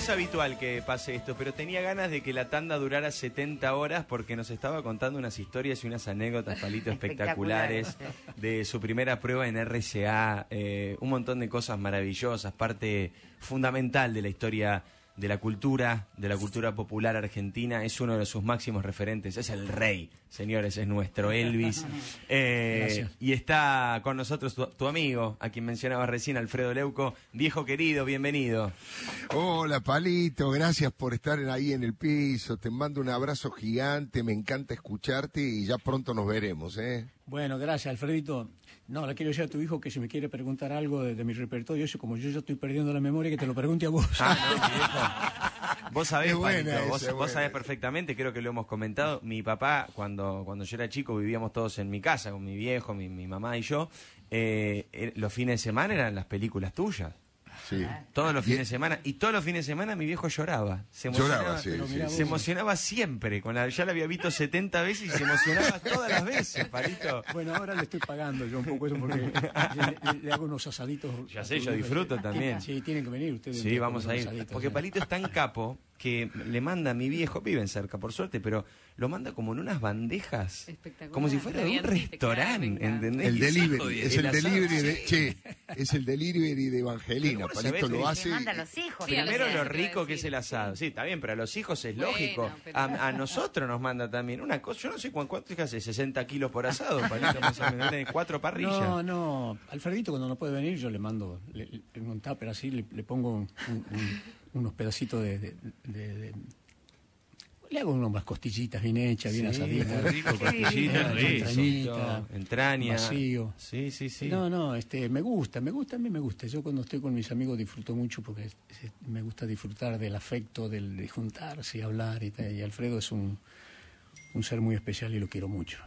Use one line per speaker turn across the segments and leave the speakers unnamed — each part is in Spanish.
es habitual que pase esto, pero tenía ganas de que la tanda durara 70 horas porque nos estaba contando unas historias y unas anécdotas, Palito, espectaculares de su primera prueba en RCA, eh, un montón de cosas maravillosas, parte fundamental de la historia de la cultura, de la cultura popular argentina, es uno de sus máximos referentes, es el rey, señores, es nuestro Elvis. Eh, y está con nosotros tu, tu amigo, a quien mencionaba recién, Alfredo Leuco, viejo querido, bienvenido.
Hola, Palito, gracias por estar ahí en el piso. Te mando un abrazo gigante, me encanta escucharte y ya pronto nos veremos, ¿eh?
Bueno, gracias, Alfredito. No, le quiero decir a tu hijo que si me quiere preguntar algo de, de mi repertorio, eso como yo ya estoy perdiendo la memoria, que te lo pregunte a vos.
Vos sabés, vos, vos sabés perfectamente, creo que lo hemos comentado. Mi papá, cuando, cuando yo era chico, vivíamos todos en mi casa, con mi viejo, mi, mi mamá y yo. eh, eh, los fines de semana eran las películas tuyas.
Sí.
Todos los fines de semana. Y todos los fines de semana mi viejo lloraba. Se emocionaba,
Lloraba, sí,
se emocionaba siempre. Con la, ya la había visto 70 veces y se emocionaba todas las veces, Palito.
Bueno, ahora le estoy pagando yo un poco eso porque le, le- le hago unos asaditos.
Ya sé, yo disfruto también.
Sí, tienen que venir ustedes.
Sí, vamos a ir.
asaditos,
Porque
sí.
Palito es tan capo que le manda a mi viejo, viven cerca por suerte, pero lo manda como en unas bandejas.
Espectacular.
Como si fuera de un restaurante,
claro, me
¿entendés?
El delivery, es el delivery de,
sí.
che, es el delivery de Evangelina. Palito lo hace.
Le manda a los hijos.
Sí, a
Primero lo rico que es el asado. Sí, está bien, pero a los hijos es
Bueno,
lógico.
pero-
A, a nosotros nos manda también una cosa. Yo no sé cuán- cuánto es que hace, 60 kilos por asado, Palito, más o menos. Tiene cuatro parrillas.
No, no. Alfredito cuando no puede venir yo le mando le, le- en un tupper así, le, le pongo un- un- unos pedacitos de, de- de- de- Le hago unas costillitas bien hechas, bien
Sí,
asaditas.
rico, costillitas,
entrañita,
entraña.
vacío.
Sí, sí, sí.
No, no, este, me gusta, me gusta, a mí me gusta. Yo cuando estoy con mis amigos disfruto mucho porque es- es- me gusta disfrutar del afecto, del, de juntarse y hablar y tal. Y Alfredo es un, un ser muy especial y lo quiero mucho.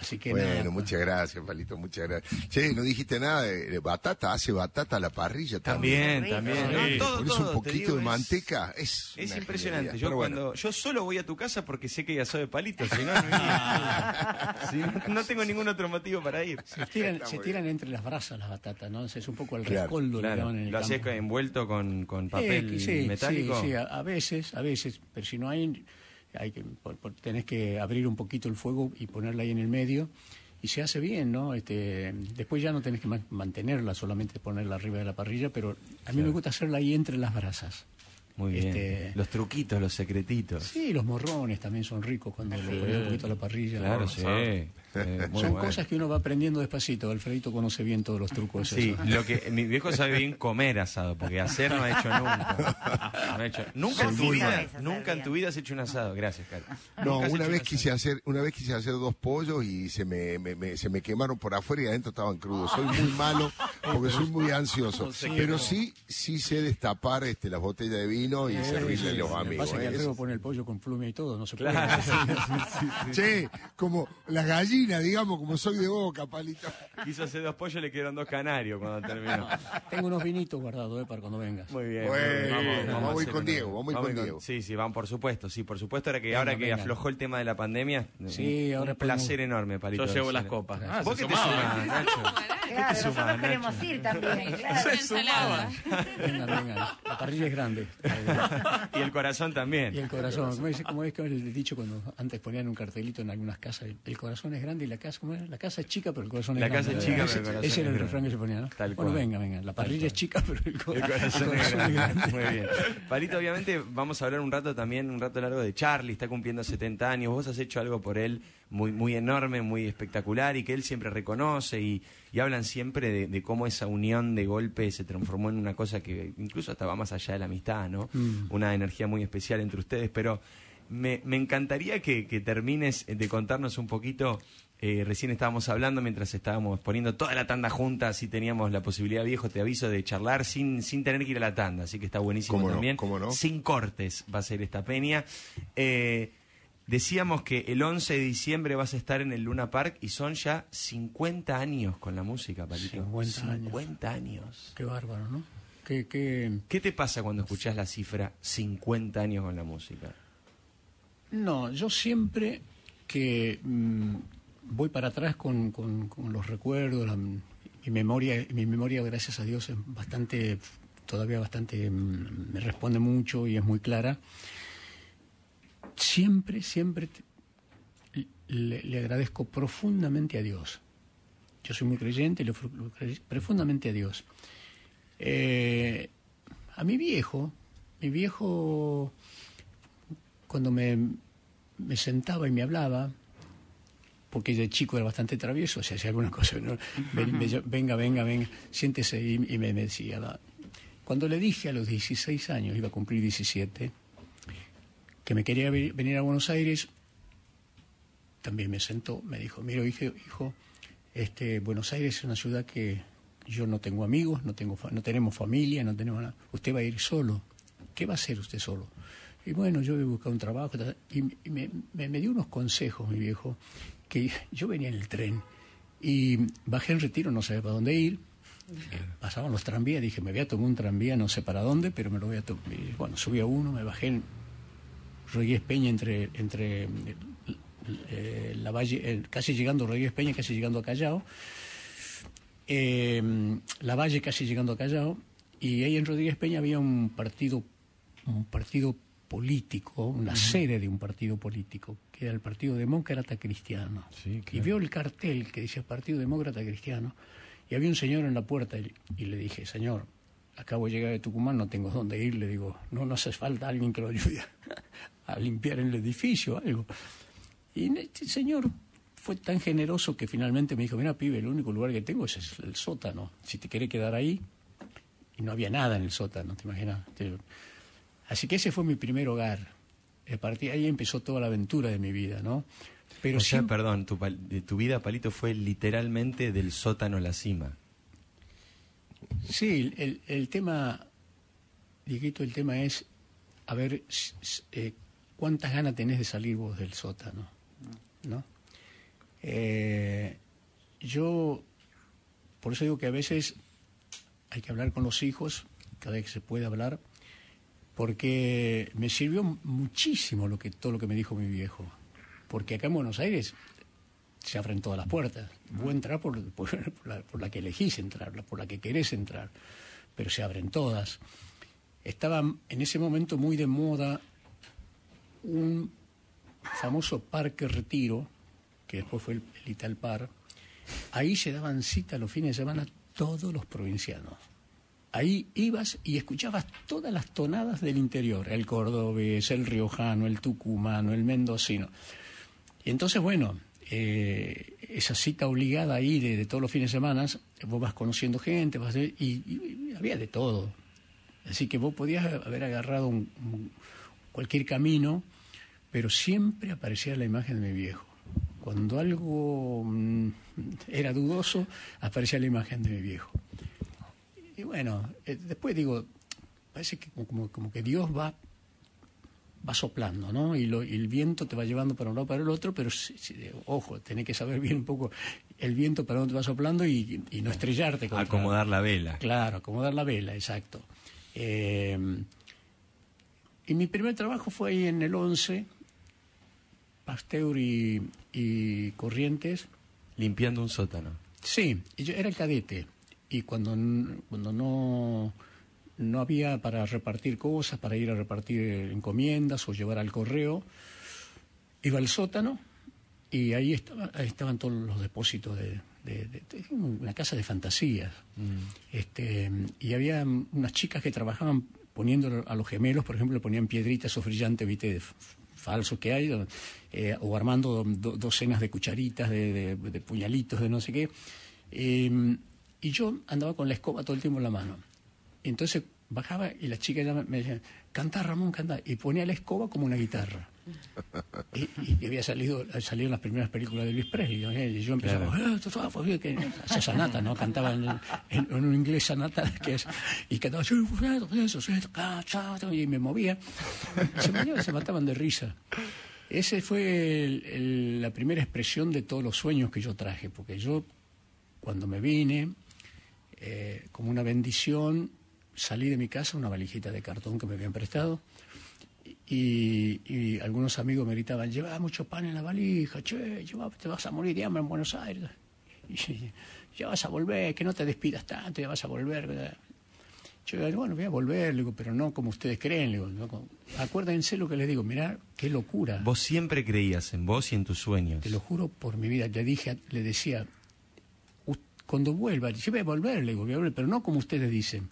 Así que
Bueno,
nada,
muchas gracias, Palito, muchas gracias. Che, no dijiste nada de, de batata, hace batata a la parrilla también.
También, también.
Sí.
No, todo,
Pones
todo,
un poquito
digo,
de
es-
manteca, es.
Es impresionante. Yo
Pero bueno.
cuando yo solo voy a tu casa porque sé que hay asado de palito, si no, no iría. Si no, no tengo ningún otro motivo para ir.
se tiran, se entre las brasas las batatas, ¿no? Es un poco el
Claro,
rescoldo
Claro,
en el
lo haces envuelto con, con
Eh,
papel
que sí,
metálico.
Sí, sí, a, a veces, a veces, pero si no hay, hay que, por- por- tenés que abrir un poquito el fuego y ponerla ahí en el medio y se hace bien, ¿no? Este, después ya no tenés que man- mantenerla, solamente ponerla arriba de la parrilla, pero a mí me gusta hacerla ahí entre las brasas.
Muy bien.
Este-
Los truquitos, los secretitos.
Sí, los morrones también son ricos cuando le pones un poquito a la parrilla.
Claro,
¿no?
sí. Eh,
Son
bueno.
cosas que uno va aprendiendo despacito. Alfredito conoce bien todos los trucos.
Sí,
esos.
lo que mi viejo sabe bien comer asado, porque hacer no ha hecho nunca. No ha hecho- nunca en tu vida,
sabes hacer
nunca en
bien.
tu vida has hecho un asado. Gracias, Caro.
No, una vez
un
quise hacer, una vez quise hacer dos pollos y se me, me- me- se me quemaron por afuera y adentro estaban crudos. Soy muy malo porque soy muy ansioso. Pero sí, sí sé destapar este, las botellas de vino y servirle a los amigos.
pasa que
¿eh?
Alfredo pone el pollo con plumia y todo, no se puede.
Claro.
Che, como las gallinas, digamos, como soy de boca, palito.
Quiso hacer dos pollos, le quedaron dos canarios cuando terminó.
Tengo unos vinitos guardados eh, para cuando vengas.
Muy bien.
Bueno,
muy bien.
vamos a ir con Diego, vamos a ir con Diego.
Sí, sí, vamos por supuesto, sí, por supuesto. Ahora que,
Venga,
ahora que
venga.
aflojó el tema de la pandemia,
Sí,
un
ahora
placer
podemos-
enorme, Palito.
Yo llevo
Sí.
las copas.
Gracias.
¿Vos qué te sumás, Nacho?
Claro,
sumás,
nosotros queremos
Nacho?
ir también. Claro.
Venga, venga. La parrilla es grande.
Y el corazón también.
Y el corazón. ¿Cómo es, cómo es que el dicho cuando antes ponían un cartelito en algunas casas? El corazón es grande y la casa, ¿cómo era? La casa es chica, pero el corazón es
La
grande.
casa es chica,
Ese-
pero el corazón
Ese era
es
el
grande.
refrán que se ponía, ¿no?
Tal
bueno,
cual.
venga, venga. La parrilla es chica, pero el, co-
El corazón,
el
es
corazón
grande.
es grande.
Muy bien. Palito, obviamente vamos a hablar un rato también, un rato largo de Charlie, está cumpliendo 70 años, vos has hecho algo por él muy, muy enorme, muy espectacular y que él siempre reconoce y, y hablan siempre de, de cómo esa unión de golpe se transformó en una cosa que incluso hasta va más allá de la amistad, ¿no?
Mm.
Una energía muy especial entre ustedes, pero me, me encantaría que, que termines de contarnos un poquito eh, recién estábamos hablando mientras estábamos poniendo toda la tanda juntas y teníamos la posibilidad, viejo, te aviso, de charlar sin, sin tener que ir a la tanda, así que está buenísimo
¿Cómo no?
también.
¿Cómo no?
Sin cortes va a ser esta peña. Eh, decíamos que el 11 de diciembre vas a estar en el Luna Park y son ya 50 años con la música, Palito.
50 años.
50 años.
Qué bárbaro, ¿no? Qué, qué...
¿Qué te pasa cuando escuchás la cifra 50 años con la música?
No, yo siempre que mm, voy para atrás con, con- los recuerdos, la- mi memoria, mi memoria, gracias a Dios, es bastante todavía bastante mm, me responde mucho y es muy clara. Siempre, siempre le, agradezco profundamente a Dios. Yo soy muy creyente, le profundamente a Dios. Eh, a mi viejo, mi viejo, cuando me, me sentaba y me hablaba, porque de chico era bastante travieso, o sea, hacía alguna cosa, venga, venga, venga, siéntese y, me, decía, cuando le dije a los 16 años, iba a cumplir 17, que me quería venir a Buenos Aires, también me sentó, me dijo, mira, hijo, hijo este, Buenos Aires es una ciudad que yo no tengo amigos, no, tengo, no tenemos familia, no tenemos nada. Usted va a ir solo. ¿Qué va a hacer usted solo? Y bueno, yo voy a buscar un trabajo. Y me, me dio unos consejos, mi viejo, que yo venía en el tren y bajé en retiro, no sabía para dónde ir. Pasaban los tranvías, dije, me voy a tomar un tranvía, no sé para dónde, pero me lo voy a tomar. Bueno, subí a uno, me bajé en Rodríguez Peña entre, entre eh, la valle, casi llegando a Rodríguez Peña, casi llegando a Callao. Eh, la Valle casi llegando a Callao, y ahí en Rodríguez Peña había un partido, un partido político, una sede de un partido político, que era el Partido Demócrata Cristiano. Y vio el cartel que decía Partido Demócrata Cristiano, y había un señor en la puerta y, le dije, señor, acabo de llegar de Tucumán, no tengo dónde ir, le digo, no, no hace falta alguien que lo ayude a, limpiar el edificio, algo. Y este señor fue tan generoso que finalmente me dijo, mira, pibe, el único lugar que tengo es el sótano, si te quiere quedar ahí, y no había nada en el sótano, ¿te imaginas? Así que ese fue mi primer hogar. A partir de ahí empezó toda la aventura de mi vida, ¿no?
Pero o sea, perdón, tu, tu vida, Palito, fue literalmente del sótano a la cima.
Sí, el, el tema, Dieguito, el tema es, a ver, eh, ¿cuántas ganas tenés de salir vos del sótano? ¿No? Eh, yo, por eso digo que a veces hay que hablar con los hijos, cada vez que se puede hablar, porque me sirvió muchísimo lo que, todo lo que me dijo mi viejo. Porque acá en Buenos Aires se abren todas las puertas. Vos entrar por, por, la, que elegís entrar, por la que querés entrar, pero se abren todas. Estaba en ese momento muy de moda un famoso parque retiro, que después fue el, el Italpar. Ahí se daban cita los fines de semana todos los provincianos ahí ibas y escuchabas todas las tonadas del interior, el cordobés, el riojano, el tucumano, el mendocino. Y entonces, bueno, eh, esa cita obligada ahí de, todos los fines de semana, vos vas conociendo gente, vas y, había de todo. Así que vos podías haber agarrado cualquier camino, pero siempre aparecía la imagen de mi viejo. Cuando algo mm, era dudoso, aparecía la imagen de mi viejo. Y bueno, eh, después digo, parece que como, como, que Dios va va soplando, ¿no? Y, el viento te va llevando para un lado para el otro, pero ojo, tenés que saber bien un poco el viento para dónde va soplando y, no estrellarte.
Contra, acomodar la vela.
Claro, acomodar la vela, exacto. Eh, y mi primer trabajo fue ahí en el 11, Pasteur y, Corrientes.
Limpiando un sótano.
Sí, yo era el cadete y cuando, cuando no, no había para repartir cosas, para ir a repartir encomiendas o llevar al correo, iba al sótano y ahí, estaba, estaban todos los depósitos de, una casa de fantasías. Mm. Este, y había unas chicas que trabajaban poniendo a los gemelos, por ejemplo, le ponían piedritas o brillantes, viste, falsos que hay, eh, o armando docenas de cucharitas, de, puñalitos, de no sé qué. Eh, y yo andaba con la escoba todo el tiempo en la mano. Entonces bajaba y las chicas ya me, decían, canta Ramón, canta. Y ponía la escoba como una guitarra. Y, había salido, salido en las primeras películas de Luis Presley. Y yo empezaba, claro. eh, que hacía sanata, ¿no? Cantaba en, un inglés sanata, que es, y cantaba, y me movía. Se, se mataban de risa. Esa fue la primera expresión de todos los sueños que yo traje, porque yo, cuando me vine, eh, como una bendición, salí de mi casa una valijita de cartón que me habían prestado y, algunos amigos me gritaban, lleva mucho pan en la valija, che, te vas a morir de hambre en Buenos Aires. Y, ya vas a volver, que no te despidas tanto, ya vas a volver. Yo digo, bueno, voy a volver, digo, pero no como ustedes creen. Digo, no acuérdense lo que les digo, mirá, qué locura.
Vos siempre creías en vos y en tus sueños.
Te lo juro por mi vida. Le dije, le decía, "U- cuando vuelva, yo voy a volver, le digo, voy a volver, pero no como ustedes dicen.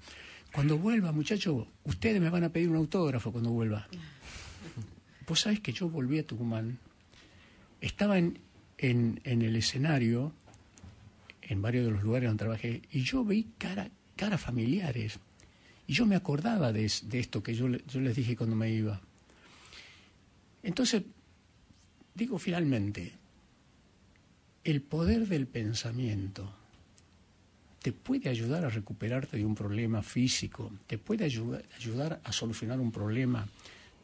Cuando vuelva, muchacho, ustedes me van a pedir un autógrafo cuando vuelva. Vos sabés que yo volví a Tucumán, estaba en, en, el escenario, en varios de los lugares donde trabajé, y yo vi cara, caras familiares. Y yo me acordaba de, es- de esto que yo les dije cuando me iba. Entonces, digo finalmente, el poder del pensamiento te puede ayudar a recuperarte de un problema físico, te puede ayudar, ayudar a solucionar un problema,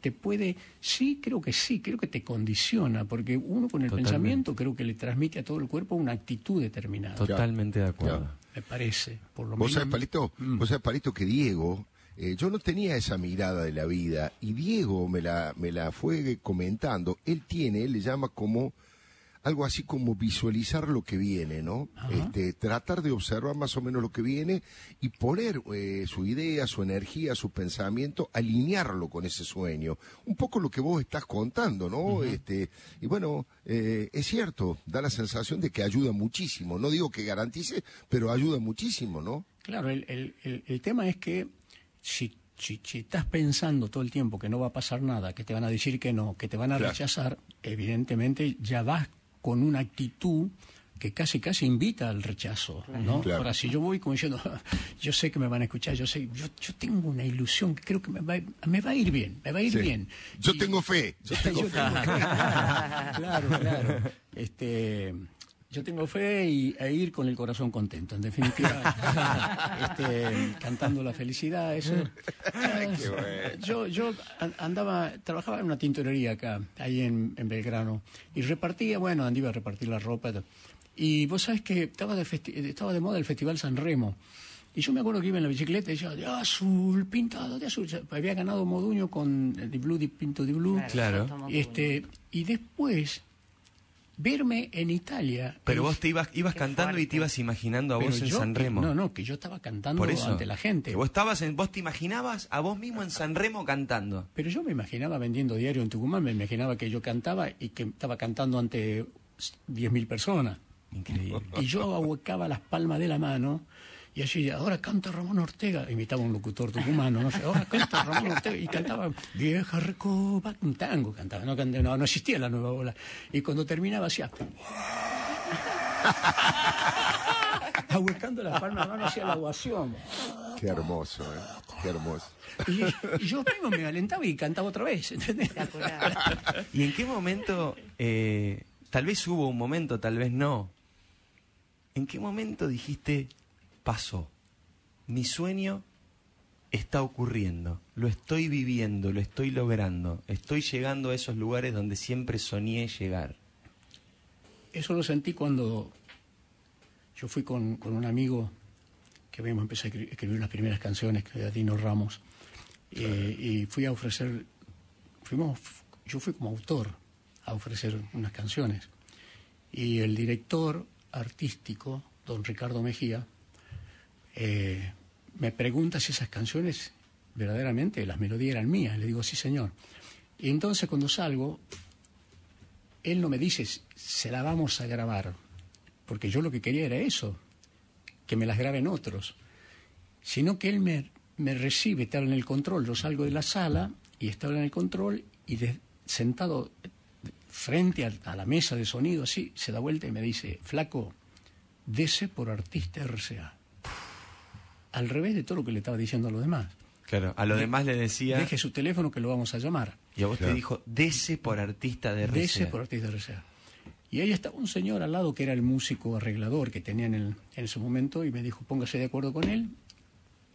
te puede, sí, creo que sí, creo que te condiciona, porque uno con el
Totalmente.
pensamiento creo que le transmite a todo el cuerpo una actitud determinada,
Totalmente de acuerdo.
Me parece, por lo
Vos
menos.
sabés, Palito,
Mm.
vos sabés, Palito, que Diego, eh, yo no tenía esa mirada de la vida y Diego me la, me la fue comentando. Él tiene, él le llama como algo así como visualizar lo que viene, ¿no?
Ajá.
Este, tratar de observar más o menos lo que viene y poner eh, su idea, su energía, su pensamiento, alinearlo con ese sueño. Un poco lo que vos estás contando, ¿no? este, y bueno, eh, es cierto, da la sensación de que ayuda muchísimo. No digo que garantice, pero ayuda muchísimo, ¿no?
Claro, el, el- el- el tema es que si, si, si estás pensando todo el tiempo que no va a pasar nada, que te van a decir que no, que te van a
Claro.
rechazar, evidentemente ya vas con una actitud que casi casi invita al rechazo, ¿no?
Claro.
Ahora, si yo voy como diciendo, yo sé que me van a escuchar, yo sé, yo, yo tengo una ilusión que creo que me va, me va a ir bien, me va a ir
Sí.
bien.
Yo
Y-
tengo fe, yo tengo
yo
fe.
tengo claro, claro. Este, yo tengo fe y, e ir con el corazón contento, en definitiva, este, cantando la felicidad, eso. Yo, yo an- andaba, trabajaba en una tintorería acá, ahí en, en Belgrano, y repartía, bueno, andaba a repartir la ropa. Y vos sabés que estaba de, festi- estaba de moda el Festival San Remo. Y yo me acuerdo que iba en la bicicleta y decía, de azul, pintado de azul. Había ganado Moduño con eh, Di Blue, Di Pinto Di Blue.
Claro.
Y, este, y después, verme en Italia.
Pero vos te ibas, ibas cantando y te ibas imaginando a
pero
vos en
yo-
San Remo.
No, no, que yo estaba cantando
Por eso.
ante la gente.
Que vos estabas en, vos te imaginabas a vos mismo en San Remo cantando.
Pero yo me imaginaba vendiendo diario en Tucumán, me imaginaba que yo cantaba y que estaba cantando ante 10.000 personas.
Increíble.
Y yo ahuecaba las palmas de la mano y así, ahora canta Ramón Ortega, imitaba un locutor tucumano, no sé, ahora canta Ramón Ortega y cantaba Vieja Recoba, un tango cantaba, no, canta- no, no existía la nueva ola. Y cuando terminaba hacía... ahuecando las palmas de la mano hacía la ovación.
Qué hermoso, ¿eh? Qué hermoso.
Y, y yo mismo me alentaba y cantaba otra vez, ¿entendés?
¿Y en qué momento, eh, tal vez hubo un momento, tal vez no, en qué momento dijiste, pasó, mi sueño está ocurriendo, lo estoy viviendo, lo estoy logrando, estoy llegando a esos lugares donde siempre soñé llegar?
Eso lo sentí cuando yo fui con, con un amigo que habíamos empezado a escri- escribir las primeras canciones, que era Dino Ramos, eh, y fui a ofrecer, fuimos, yo fui como autor a ofrecer unas canciones. Y el director artístico, don Ricardo Mejía, eh, me pregunta si esas canciones verdaderamente, las melodías eran mías. Le digo, sí, señor. Y entonces cuando salgo, él no me dice, se la vamos a grabar, porque yo lo que quería era eso, que me las graben otros, sino que él me, recibe, estaba en el control, yo salgo de la sala y estaba en el control y sentado frente a, a la mesa de sonido así, se da vuelta y me dice, flaco, dese por artista RCA. Al revés de todo lo que le estaba diciendo a los demás.
Claro, a lo demás le decía,
Deje su teléfono que lo vamos a llamar.
y a vos
Claro.
te dijo, dese por artista de
de ese
RCA.
por artista de RCA. Y ahí estaba un señor al lado que era el músico arreglador que tenía en, el- en ese momento y me dijo, póngase de acuerdo con él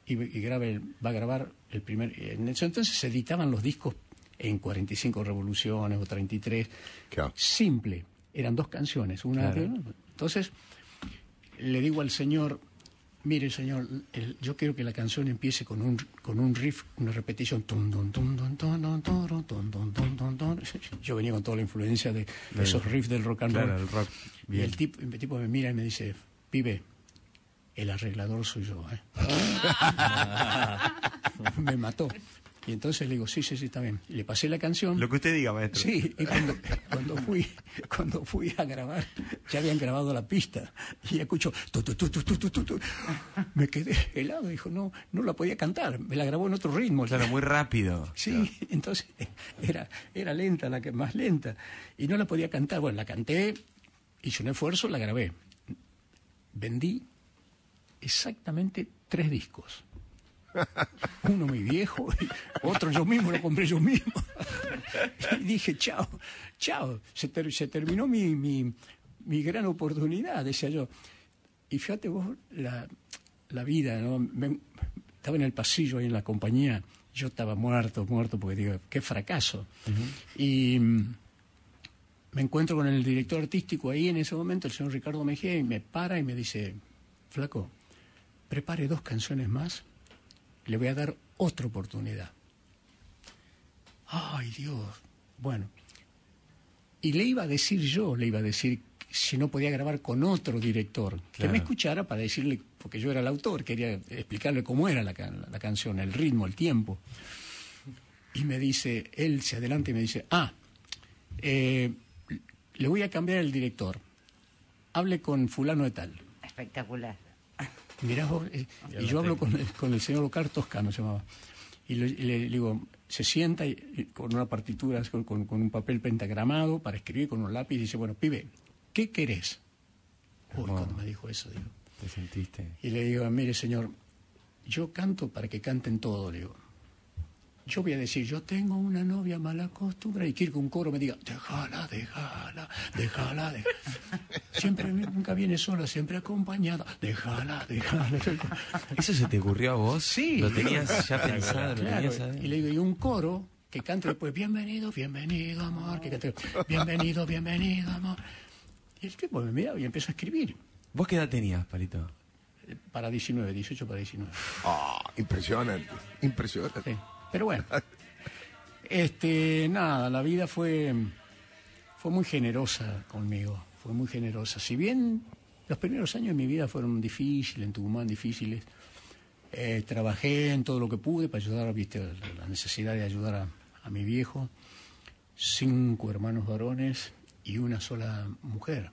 y, y grabe, el- va a grabar el primer... En ese entonces se editaban los discos en 45 revoluciones o 33,
Claro.
simple. Eran dos canciones. Una
Claro.
de- entonces le digo al señor, mire señor, el- yo quiero que la canción empiece con un, con un riff, una repetición. Yo venía con toda la influencia de esos riffs del rock and roll.
Claro, el rock.
Y el tipo, el tipo me mira y me dice, pibe, el arreglador soy yo. ¿eh? me mató. Y entonces le digo, sí, sí, sí, está bien. Y le pasé la canción.
Lo que usted diga, maestro.
Sí, y cuando, cuando, fui, cuando fui a grabar, ya habían grabado la pista. Y escucho, tu, tu, tu, tu, tu, tu, me quedé helado. Dijo, no, no la podía cantar. Me la grabó en otro ritmo.
Claro, muy rápido.
Sí, entonces era, era lenta, la que más lenta. Y no la podía cantar. Bueno, la canté, hice un esfuerzo, la grabé. Vendí exactamente tres discos. Uno mi viejo, y otro yo mismo, lo compré yo mismo. Y dije, chao, chao, se, terminó mi, mi, mi, gran oportunidad, decía yo. Y fíjate vos la, la vida, ¿no? estaba en el pasillo ahí en la compañía, yo estaba muerto, muerto, porque digo, qué fracaso. Y mm, me encuentro con el director artístico ahí en ese momento, el señor Ricardo Mejía, y me para y me dice, flaco, prepare dos canciones más, le voy a dar otra oportunidad. Ay, Dios. Bueno, y le iba a decir yo, le iba a decir si no podía grabar con otro director, que me escuchara para decirle, porque yo era el autor, quería explicarle cómo era la, canción, el ritmo, el tiempo. Y me dice, él se adelanta y me dice, ah, eh, le voy a cambiar el director, hable con fulano de tal.
Espectacular.
Mirá eh, y yo hablo con, con el señor Ocar Toscano, se llamaba. Y le, digo, se sienta con una partitura, con, con, un papel pentagramado para escribir con un lápiz y dice, bueno, pibe, ¿qué querés? Uy, cuando me dijo eso, digo.
¿Te sentiste?
Y le digo, mire, señor, yo canto para que canten todo, digo yo voy a decir, yo tengo una novia mala costumbre y quiero que un coro me diga, déjala, déjala, déjala, déjala. Siempre, nunca viene sola, siempre acompañada, déjala, déjala.
¿Eso se te ocurrió a vos?
Sí.
Lo tenías ya pensado,
Y le digo, y un coro que cante después, bienvenido, bienvenido, amor, que cante, bienvenido, bienvenido, amor. Y el tipo me mira y empezó a escribir.
¿Vos qué edad tenías, Palito?
Para 19, 18 para 19.
Ah, impresionante, impresionante.
Sí. Pero bueno, este, nada, la vida fue, fue muy generosa conmigo, fue muy generosa. Si bien los primeros años de mi vida fueron difíciles, en Tucumán difíciles, eh, trabajé en todo lo que pude para ayudar, viste, la necesidad de ayudar a, a mi viejo, cinco hermanos varones y una sola mujer.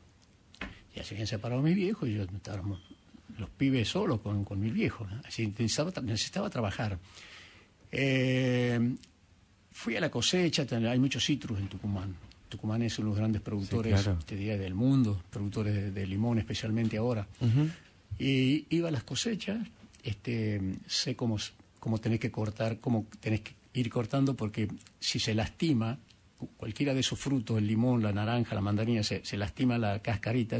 Ya se habían separado mis viejos y yo estábamos los pibes solos con, con mis viejos. Así necesitaba, necesitaba trabajar. Eh, fui a la cosecha, hay muchos citrus en Tucumán. Tucumán es uno de los grandes productores del mundo, productores de, limón especialmente ahora. Y iba a las cosechas, este, sé cómo, cómo tenés que cortar, cómo tenés que ir cortando, porque si se lastima cualquiera de esos frutos, el limón, la naranja, la mandarina, se, lastima la cascarita,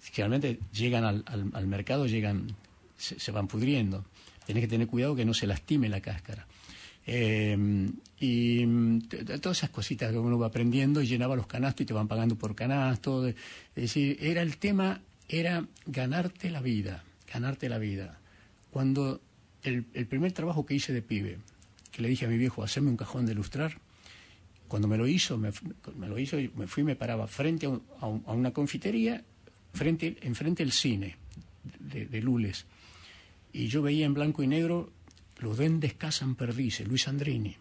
generalmente llegan al, al, mercado, llegan, se, se, van pudriendo. Tenés que tener cuidado que no se lastime la cáscara. Eh, y mm, todas esas cositas que uno va aprendiendo y llenaba los canastos y te van pagando por canasto. Es decir, era el tema, era ganarte la vida, ganarte la vida. Cuando el, primer trabajo que hice de pibe, que le dije a mi viejo, hacerme un cajón de ilustrar, cuando me lo hizo, me, lo hizo, me fui y me paraba frente a, una confitería, frente, enfrente del cine de, de Lules. Y yo veía en blanco y negro los duendes cazan perdices, Luis Andrini.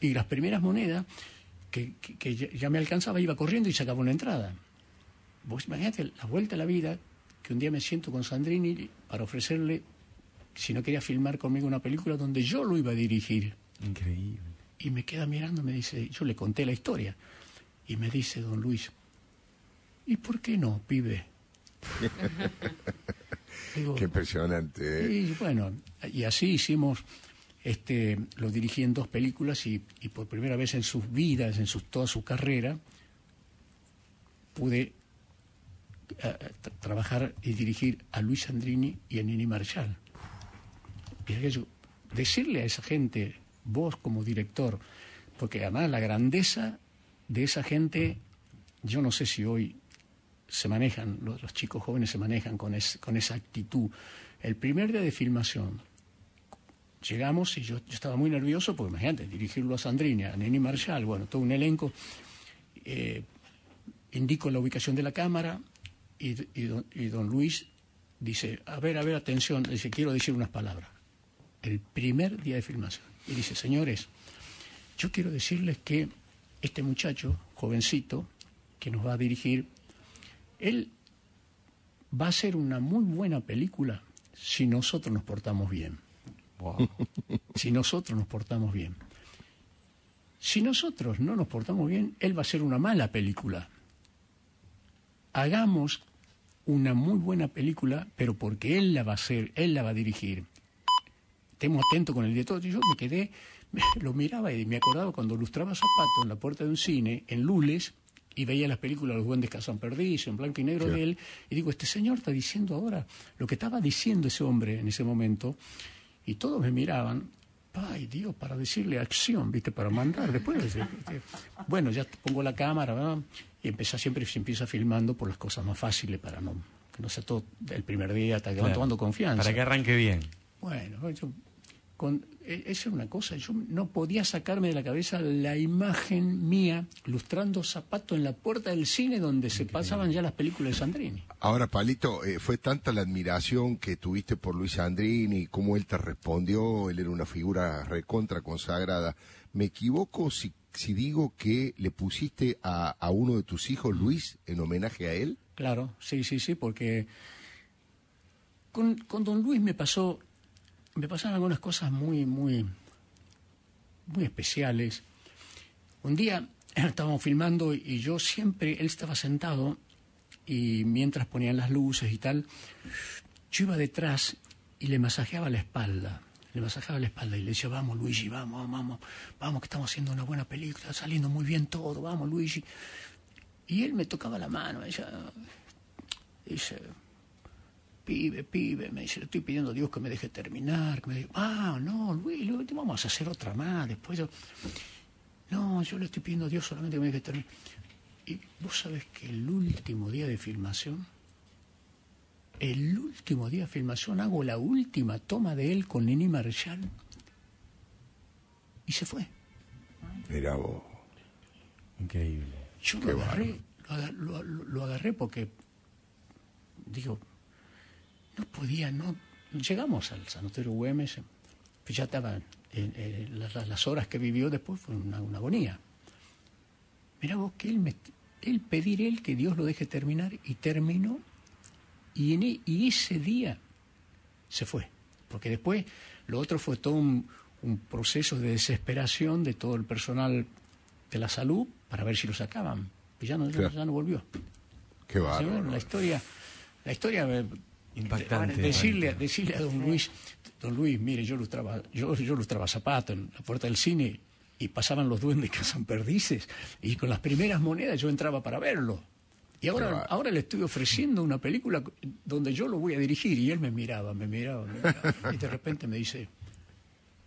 Y las primeras monedas que, ya, me alcanzaba, iba corriendo y sacaba una entrada. Vos imagínate la vuelta a la vida, que un día me siento con Sandrini para ofrecerle, si no quería filmar conmigo una película donde yo lo iba a dirigir.
Increíble.
Y me queda mirando, me dice, yo le conté la historia. Y me dice don Luis, ¿y por qué no, pibe?
Qué impresionante.
¿eh? Y bueno, y así hicimos, este, lo dirigí en dos películas y, por primera vez en sus vidas, en toda su carrera, pude eh, trabajar y dirigir a Luis Andrini y a Nini Marshall. decirle a esa gente, vos como director, porque además la grandeza de esa gente, yo no sé si hoy se manejan, los, chicos jóvenes se manejan con, con esa actitud. El primer día de filmación, llegamos y yo, estaba muy nervioso, porque imagínate, dirigirlo a Sandrini, a Neni Marshall, bueno, todo un elenco. Eh, indico la ubicación de la cámara y, don, Luis dice, a ver, a ver, atención, dice, quiero decir unas palabras. El primer día de filmación. Y dice, señores, yo quiero decirles que este muchacho, jovencito, que nos va a dirigir, él va a ser una muy buena película si nosotros nos portamos bien. Si nosotros nos portamos bien. Si nosotros no nos portamos bien, él va a ser una mala película. Hagamos una muy buena película, pero porque él la va a hacer, él la va a dirigir. Estemos atentos con el director. Yo me quedé, lo miraba y me acordaba cuando lustraba zapatos en la puerta de un cine, en Lules, y veía las películas Los Duendes Cazan Perdiz, en blanco y negro de él, y digo, este señor está diciendo ahora lo que estaba diciendo ese hombre en ese momento, y todos me miraban, ay Dios, para decirle acción, viste, para mandar después. bueno, ya pongo la cámara, ¿verdad? y empieza siempre se empieza filmando por las cosas más fáciles para no que no sea todo el primer día, hasta que van tomando confianza.
Para que arranque bien.
Bueno, yo con, e, esa es una cosa, yo no podía sacarme de la cabeza la imagen mía lustrando zapatos en la puerta del cine donde se pasaban ya las películas de Sandrini.
Ahora, Palito, eh, fue tanta la admiración que tuviste por Luis Sandrini, cómo él te respondió, él era una figura recontra consagrada. ¿Me equivoco si, si digo que le pusiste a, a uno de tus hijos, Luis, en homenaje a él?
Claro, sí, sí, sí, porque con, con don Luis me pasó me pasaron algunas cosas muy, muy, muy especiales. Un día estábamos filmando y yo siempre, él estaba sentado y mientras ponían las luces y tal, yo iba detrás y le masajeaba la espalda. Le masajeaba la espalda y le decía, vamos Luigi, vamos, vamos, vamos, que estamos haciendo una buena película, saliendo muy bien todo, vamos Luigi. Y él me tocaba la mano, ella dice, pibe, pibe, me dice, le estoy pidiendo a Dios que me deje terminar, que me diga, ah, no, Luis, vamos a hacer otra más, después yo, no, yo le estoy pidiendo a Dios solamente que me deje terminar. Y vos sabés que el último día de filmación, el último día de filmación, hago la última toma de él con Nini Marshall y se fue.
Mira vos.
Increíble.
Yo lo agarré, lo agarré porque, digo, no podía, no. Llegamos al sanatorio Güemes, pues ya estaban las, horas que vivió después fue una, agonía. Mira vos que él, me, él pedir él que Dios lo deje terminar y terminó y, en, e, y ese día se fue. Porque después lo otro fue todo un, proceso de desesperación de todo el personal de la salud para ver si lo sacaban. Y ya no, ya, no volvió.
Qué bárbaro.
la historia, la historia
Impactante.
Decirle, decirle a don Luis, don Luis, mire, yo lustraba, yo, yo lustraba zapato en la puerta del cine y pasaban los duendes que son perdices y con las primeras monedas yo entraba para verlo. Y ahora, ahora le estoy ofreciendo una película donde yo lo voy a dirigir y él me miraba, me miraba, me miraba y de repente me dice,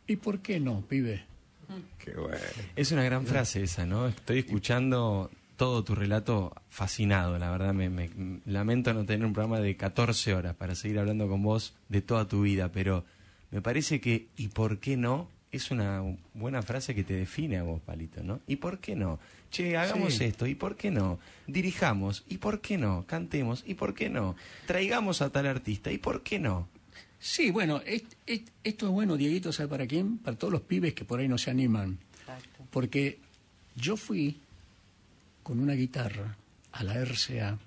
¿y por qué no, pibe?
Qué bueno.
Es una gran frase esa, ¿no? Estoy escuchando todo tu relato fascinado, la verdad. Me, lamento no tener un programa de 14 horas para seguir hablando con vos de toda tu vida, pero me parece que ¿y por qué no? Es una buena frase que te define a vos, Palito, ¿no? ¿Y por qué no? Che, hagamos esto, ¿y por qué no? Dirijamos, ¿y por qué no? Cantemos, ¿y por qué no? Traigamos a tal artista, ¿y por qué no?
Sí, bueno, esto es bueno, Dieguito, ¿sabe para quién? Para todos los pibes que por ahí no se animan. Porque yo fui con una guitarra a la RCA,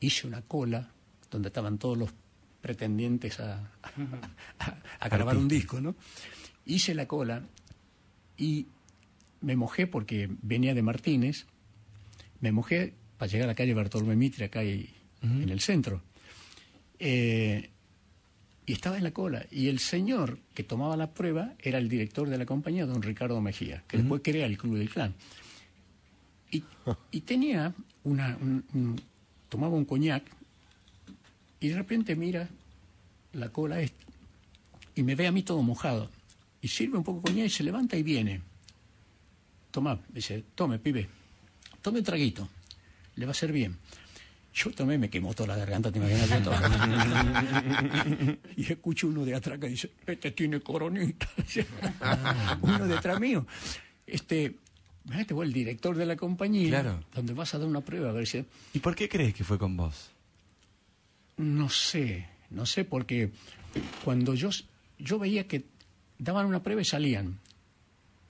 hice una cola donde estaban todos los pretendientes a, a, grabar un disco, ¿no? Hice la cola y me mojé porque venía de Martínez, me mojé para llegar a la calle Bartolomé Mitre, acá en el centro. Eh, y estaba en la cola. Y el señor que tomaba la prueba era el director de la compañía, don Ricardo Mejía, que después crea el Club del Clan. Y, tenía una. tomaba un coñac y de repente mira la cola esta y me ve a mí todo mojado. Y sirve un poco coñac y se levanta y viene. Toma, dice, tome, pibe, tome un traguito, le va a ser bien. Yo tomé, me quemó toda la garganta, te imaginas. y escucho uno de atrás que dice, este tiene coronita. uno detrás mío. Este, Imagínate vos, el director de la compañía, donde vas a dar una prueba a ver si...
¿Y por qué crees que fue con vos?
No sé, No sé, porque cuando yo, yo veía que daban una prueba y salían,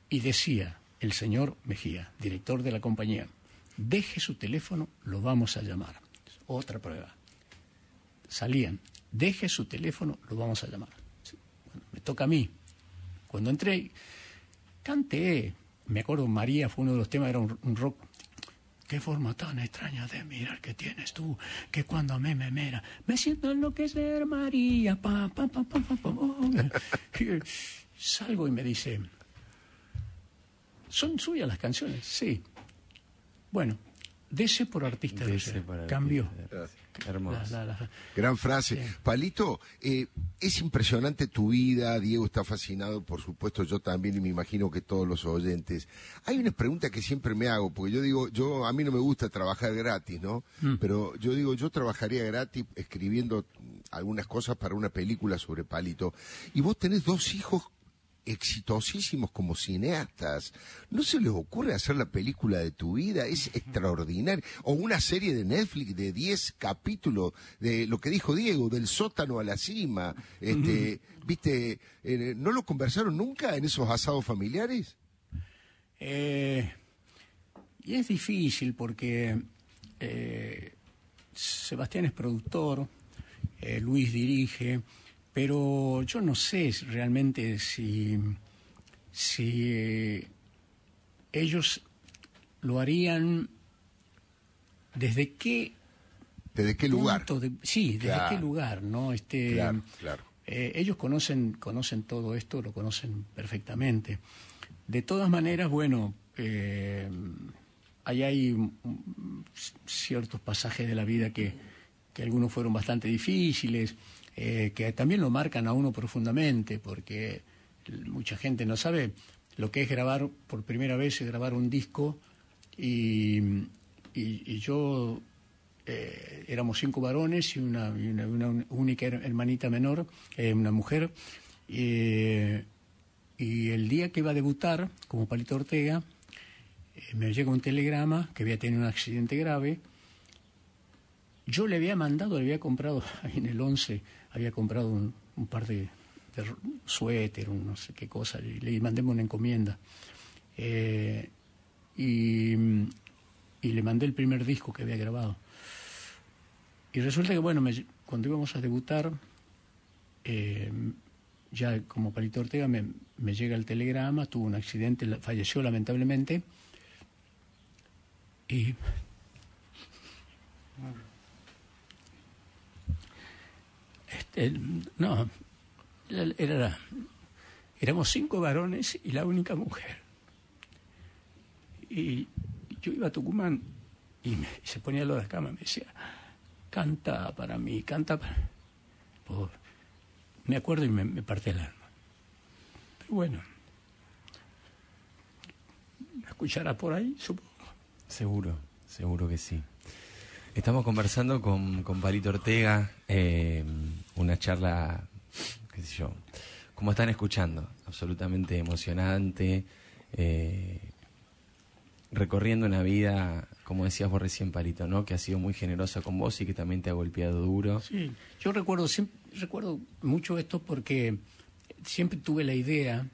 y decía el señor Mejía, director de la compañía, deje su teléfono, lo vamos a llamar. Otra prueba. Salían, deje su teléfono, lo vamos a llamar. Bueno, me toca a mí. Cuando entré, canté. Me acuerdo, María fue uno de los temas, era un, rock. Qué forma tan extraña de mirar que tienes tú, que cuando a mí me mira, me siento enloquecer, María. Pa, pa, pa, pa, pa, pa. Salgo y me dice, ¿son suyas las canciones? Sí. Bueno, Dese por artista. Dese por Cambió.
Hermoso. Gran frase. Palito, eh, es impresionante tu vida. Diego está fascinado, por supuesto, yo también, y me imagino que todos los oyentes. Hay una pregunta que siempre me hago, porque yo digo, yo a mí no me gusta trabajar gratis, ¿no? Mm. Pero yo digo, yo trabajaría gratis escribiendo algunas cosas para una película sobre Palito. Y vos tenés dos hijos exitosísimos como cineastas. ¿No se les ocurre hacer la película de tu vida? Es extraordinario. O una serie de Netflix de 10 capítulos de lo que dijo Diego, del sótano a la cima. Este, ¿Viste? Eh, ¿No lo conversaron nunca en esos asados familiares?
Eh, y es difícil porque eh, Sebastián es productor, Luis dirige pero yo no sé realmente si, si ellos lo harían desde qué
desde qué lugar
sí desde qué lugar no este claro, claro. Eh, ellos conocen conocen todo esto lo conocen perfectamente. De todas maneras bueno eh, ahí hay ciertos pasajes de la vida que, que algunos fueron bastante difíciles eh, que también lo marcan a uno profundamente, porque mucha gente no sabe lo que es grabar por primera vez, grabar un disco, y, y, yo eh, éramos cinco varones y una, única hermanita menor, eh, una mujer, y el día que iba a debutar como Palito Ortega, me llega un telegrama que había tenido un accidente grave. Yo le había mandado, le había comprado en el 11 había comprado un, par de, suéter, un no sé qué cosa, y le mandé una encomienda. Eh, y, le mandé el primer disco que había grabado. Y resulta que, bueno, cuando íbamos a debutar, eh, ya como Palito Ortega me, llega el telegrama, tuvo un accidente, falleció lamentablemente. Y No, era, éramos cinco varones y la única mujer. Y yo iba a Tucumán y, se ponía lo de la cama y me decía, canta para mí, canta para mí. me acuerdo y me, me parte el alma. Pero bueno, ¿me escuchará por ahí, supongo?
Seguro, seguro que sí. Estamos conversando con, con Palito Ortega, eh, una charla, qué sé yo, como están escuchando, absolutamente emocionante, eh, recorriendo una vida, como decías vos recién, Palito, ¿no? que ha sido muy generosa con vos y que también te ha golpeado duro.
Sí, yo recuerdo, recuerdo mucho esto porque siempre tuve la idea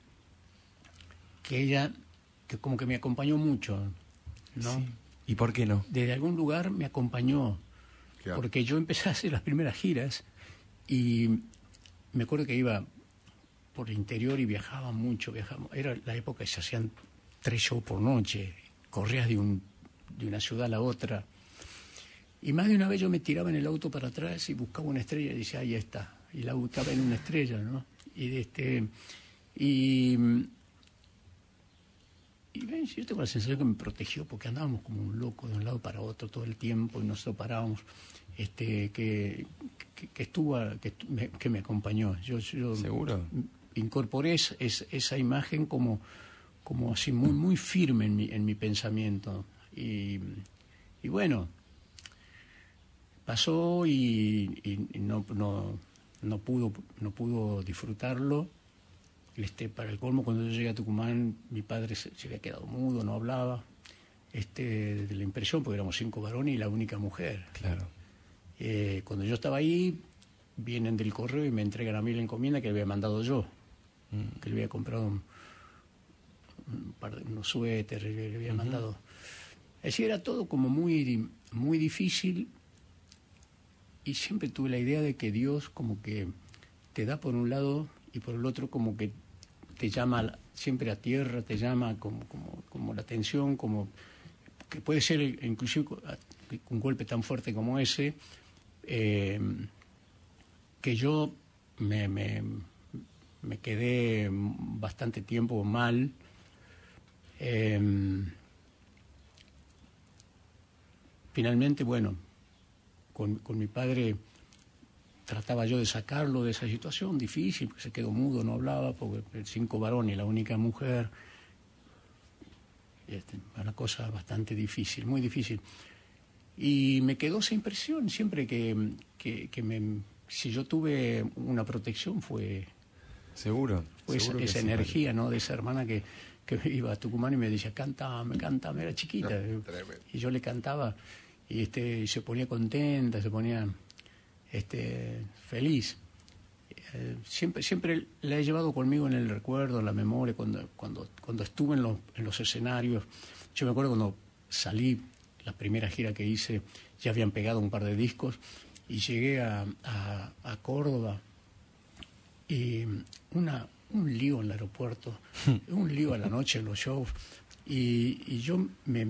que ella, que como que me acompañó mucho, ¿no?
¿Y por qué no?
Desde algún lugar me acompañó, porque yo empecé a hacer las primeras giras y me acuerdo que iba por el interior y viajaba mucho, viajaba. Era la época que se hacían tres shows por noche, corrías de, un, de una ciudad a la otra. Y más de una vez yo me tiraba en el auto para atrás y buscaba una estrella y decía, ahí está. Y la buscaba en una estrella, ¿no? Y, de este, y y yo tengo la sensación que me protegió porque andábamos como un loco de un lado para otro todo el tiempo y nos parábamos. Este, que, que, estuvo, que, me, que me acompañó. Yo, yo
¿Seguro?
Incorporé esa imagen como, como así muy, muy firme en mi, en mi pensamiento. Y, y bueno, pasó y, y no, no, no, pudo, no pudo disfrutarlo este, para el colmo, cuando yo llegué a Tucumán, mi padre se, había quedado mudo, no hablaba. Este, de la impresión, porque éramos cinco varones y la única mujer.
Claro.
Eh, cuando yo estaba ahí, vienen del correo y me entregan a mí la encomienda que le había mandado yo,
Mm.
que le había comprado un, un par de unos suéteres, le, había mandado. Es decir, era todo como muy, muy difícil y siempre tuve la idea de que Dios como que te da por un lado y por el otro como que te llama siempre a tierra, te llama como, como, la atención, como que puede ser inclusive un golpe tan fuerte como ese, eh, que yo me, me, me quedé bastante tiempo mal. eh, finalmente, bueno, con, con mi padre trataba yo de sacarlo de esa situación difícil, porque se quedó mudo, no hablaba, porque cinco varones, la única mujer, este, una cosa bastante difícil, muy difícil. Y me quedó esa impresión siempre que, que, que me, si yo tuve una protección fue,
Seguro.
fue esa,
seguro que
esa
sí,
energía ¿no? de esa hermana que, que iba a Tucumán y me decía, cántame, cántame, era chiquita. y yo le cantaba y, este, y se ponía contenta, se ponía este, feliz. Eh, siempre, siempre la he llevado conmigo en el recuerdo, en la memoria, cuando, cuando, cuando estuve en los, en los escenarios. Yo me acuerdo cuando salí, la primera gira que hice, ya habían pegado un par de discos y llegué a, a, a Córdoba y una, un lío en el aeropuerto, un lío a la noche en los shows y, y yo me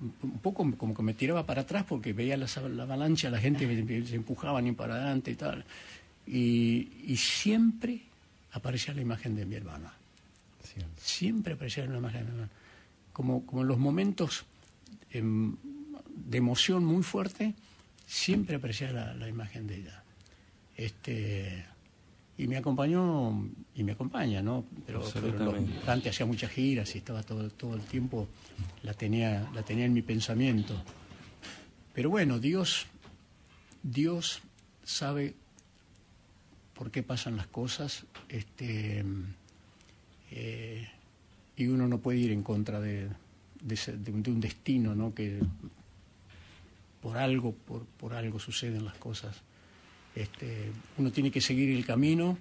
un poco como que me tiraba para atrás porque veía la, la avalancha, la gente me- se empujaba ni para adelante y tal. Y, y siempre aparecía la imagen de mi hermana.
Siempre.
Siempre aparecía la imagen de mi hermana. Como, como en los momentos em, de emoción muy fuerte, siempre aparecía la, la imagen de ella. Este, y me acompañó, y me acompaña, ¿no? Pero, pero antes hacía muchas giras y estaba todo, todo el tiempo, la tenía, la tenía en mi pensamiento. Pero bueno, Dios, Dios sabe por qué pasan las cosas, este, eh, y uno no puede ir en contra de, de ese- de un, de un destino, ¿no? Que por algo, por, por algo suceden las cosas. Este, uno tiene que seguir el camino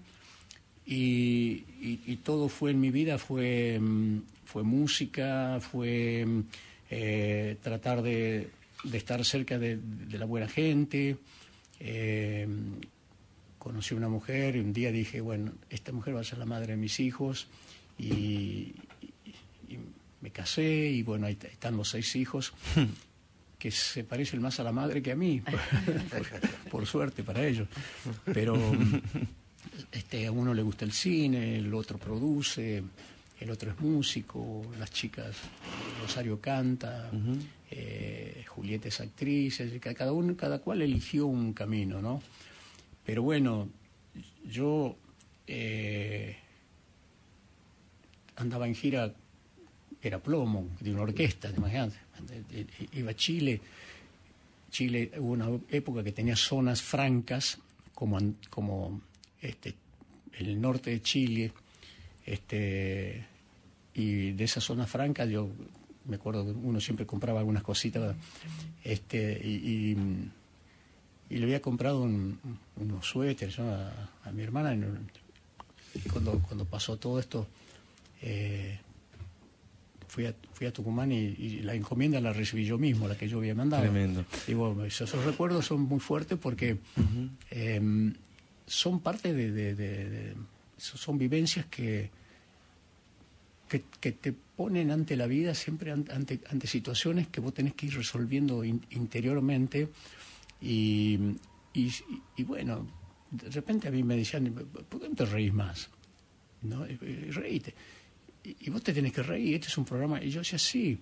y, todo fue en mi vida, fue, mm, fue música, fue mm, eh, tratar de, estar cerca de, la buena gente. eh, conocí a una mujer y un día dije, bueno, esta mujer va a ser la madre de mis hijos y, y- y me casé y bueno, ahí están los seis hijos que se parecen más a la madre que a mí, por, por suerte para ellos. Pero este, a uno le gusta el cine, el otro produce, el otro es músico, las chicas, Rosario canta, eh, Julieta es actriz, es cada uno, cada cual eligió un camino, ¿no? Pero bueno, yo eh, andaba en gira, era plomo, de una orquesta, ¿te imaginas? Eh, Iba a Chile, Chile hubo una época que tenía zonas francas, como, como este, el norte de Chile, este, y de esas zonas francas yo me acuerdo que uno siempre compraba algunas cositas, este, y, le había comprado un- unos suéteres a mi hermana. Y cuando, cuando pasó todo esto, eh, fui, a, fui a Tucumán y, y la encomienda la recibí yo mismo, la que yo había mandado.
Tremendo.
Digo, esos, esos recuerdos son muy fuertes porque eh, son parte de, de- de- de- son vivencias que, que, que te ponen ante la vida siempre an- ante, ante situaciones que vos tenés que ir resolviendo in- interiormente y, y, y bueno, de repente a mí me decían, ¿por qué no te reís más? ¿No? Y- y Reíte. Y, vos te tenés que reír, este es un programa. Y yo decía, sí,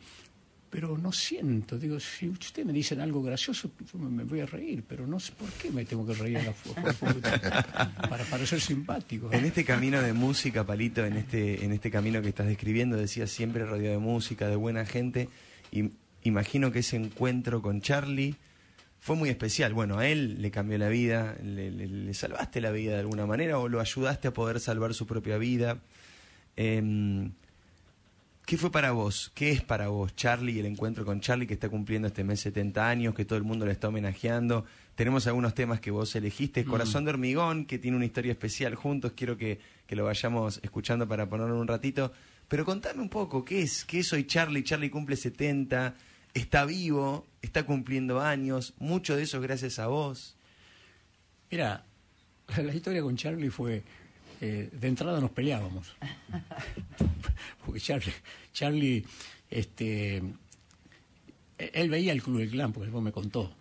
pero no siento. Digo, si ustedes me dicen algo gracioso, yo me, voy a reír, pero no sé por qué me tengo que reír a la para parecer simpático.
En este camino de música, Palito, en este, en este camino que estás describiendo, decías siempre rodeado de música, de buena gente, y imagino que ese encuentro con Charlie fue muy especial. Bueno, a él le cambió la vida, le, le- le salvaste la vida de alguna manera o lo ayudaste a poder salvar su propia vida. Em, ¿Qué fue para vos? ¿Qué es para vos Charlie el encuentro con Charlie que está cumpliendo este mes 70 años, que todo el mundo le está homenajeando? Tenemos algunos temas que vos elegiste. Mm. Corazón de hormigón, que tiene una historia especial juntos. Quiero que, que lo vayamos escuchando para ponerlo un ratito. Pero contame un poco, ¿qué es? ¿Qué es hoy Charlie? Charlie cumple 70, está vivo, está cumpliendo años. Mucho de eso gracias a vos.
Mira, la historia con Charlie fue eh, de entrada nos peleábamos. Porque Charlie, Charlie, este, él veía el Club del Clan, porque después me contó.